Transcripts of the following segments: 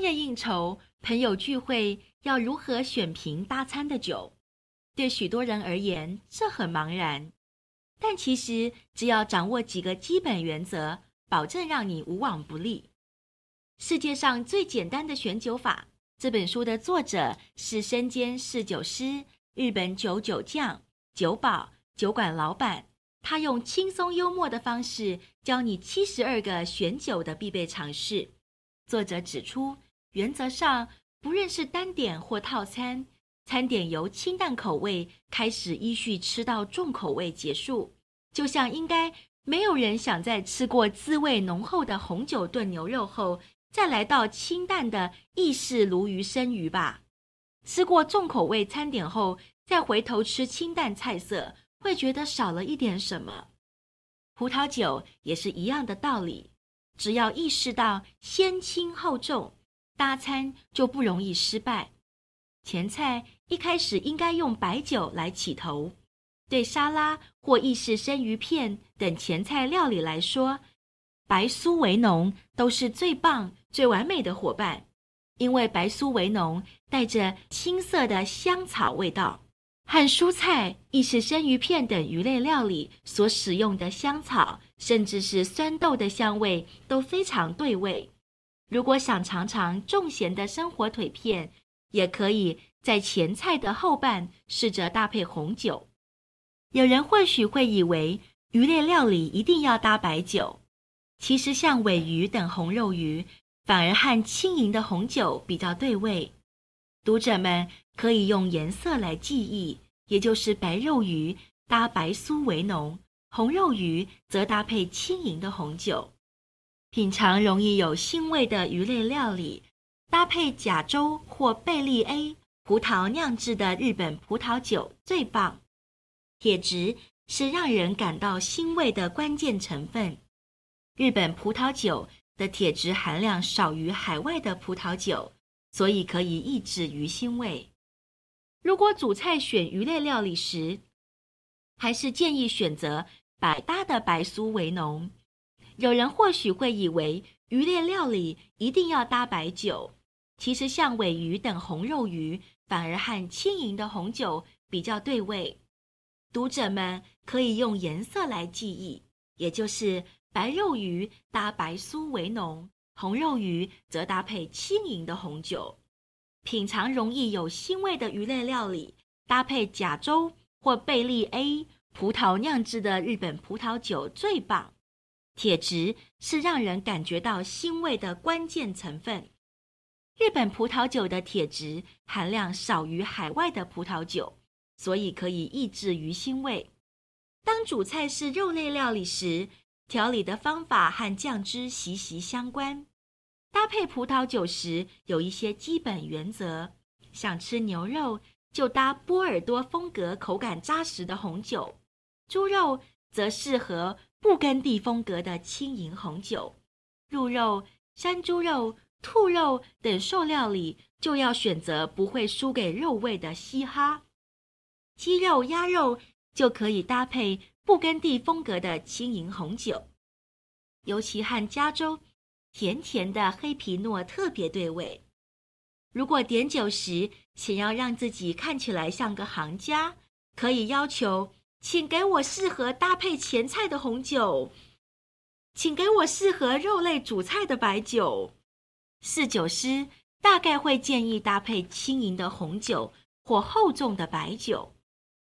商业应酬、朋友聚会要如何选瓶搭餐的酒，对许多人而言这很茫然。但其实只要掌握几个基本原则，保证让你无往不利。世界上最简单的选酒法，这本书的作者是身兼侍酒师、日本酒酒匠、酒保、酒馆老板。他用轻松幽默的方式教你七十二个选酒的必备常识。作者指出，原则上，不论是单点或套餐，餐点由清淡口味开始，依序吃到重口味结束。就像应该没有人想在吃过滋味浓厚的红酒炖牛肉后，再来到清淡的意式鲈鱼生鱼吧。吃过重口味餐点后，再回头吃清淡菜色，会觉得少了一点什么。葡萄酒也是一样的道理。只要意识到先轻后重，搭餐就不容易失败。前菜一开始应该用白酒来起头，对沙拉或意式生鱼片等前菜料理来说，白苏维农都是最棒、最完美的伙伴，因为白苏维农带着青涩的香草味道。和蔬菜、意式生鱼片等鱼类料理所使用的香草，甚至是酸豆的香味都非常对味。如果想尝尝重咸的生火腿片，也可以在前菜的后半试着搭配红酒。有人或许会以为鱼类料理一定要搭白酒，其实像尾鱼等红肉鱼，反而和轻盈的红酒比较对味。读者们可以用颜色来记忆，也就是白肉鱼搭白苏维农，红肉鱼则搭配轻盈的红酒。品尝容易有腥味的鱼类料理，搭配甲州或贝利 A 葡萄酿制的日本葡萄酒最棒。铁质是让人感到腥味的关键成分。日本葡萄酒的铁质含量少于海外的葡萄酒。所以可以抑制鱼腥味。如果主菜选鱼类料理时，还是建议选择百搭的白苏维农。有人或许会以为鱼类料理一定要搭白酒，其实像尾鱼等红肉鱼，反而和轻盈的红酒比较对味。读者们可以用颜色来记忆，也就是白肉鱼搭白苏为浓。红肉鱼则搭配轻盈的红酒，品尝容易有腥味的鱼类料理，搭配甲州或贝利 A 葡萄酿制的日本葡萄酒最棒。铁质是让人感觉到腥味的关键成分。日本葡萄酒的铁质含量少于海外的葡萄酒，所以可以抑制鱼腥味。当主菜是肉类料理时，调理的方法和酱汁息息相关。搭配葡萄酒时有一些基本原则：想吃牛肉就搭波尔多风格、口感扎实的红酒；猪肉则适合布根地风格的轻盈红酒；鹿肉、山猪肉、兔肉等瘦料理就要选择不会输给肉味的西哈；鸡肉、鸭肉就可以搭配布根地风格的轻盈红酒，尤其和加州。甜甜的黑皮诺特别对味。如果点酒时想要让自己看起来像个行家，可以要求，请给我适合搭配前菜的红酒，请给我适合肉类主菜的白酒。侍酒师大概会建议搭配轻盈的红酒或厚重的白酒。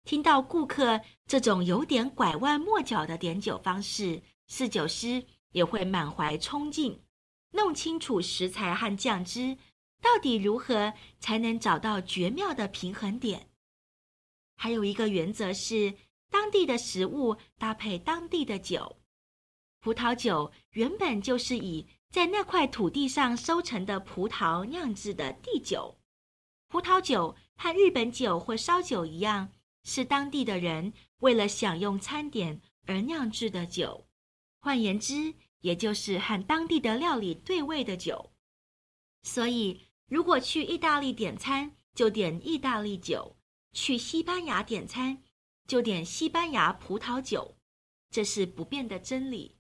听到顾客这种有点拐弯抹角的点酒方式，侍酒师也会满怀憧憬。弄清楚食材和酱汁到底如何才能找到绝妙的平衡点。还有一个原则是，当地的食物搭配当地的酒。葡萄酒原本就是以在那块土地上收成的葡萄酿制的地酒。葡萄酒和日本酒或烧酒一样，是当地的人为了享用餐点而酿制的酒。换言之，也就是和当地的料理对味的酒，所以如果去意大利点餐，就点意大利酒；去西班牙点餐，就点西班牙葡萄酒，这是不变的真理。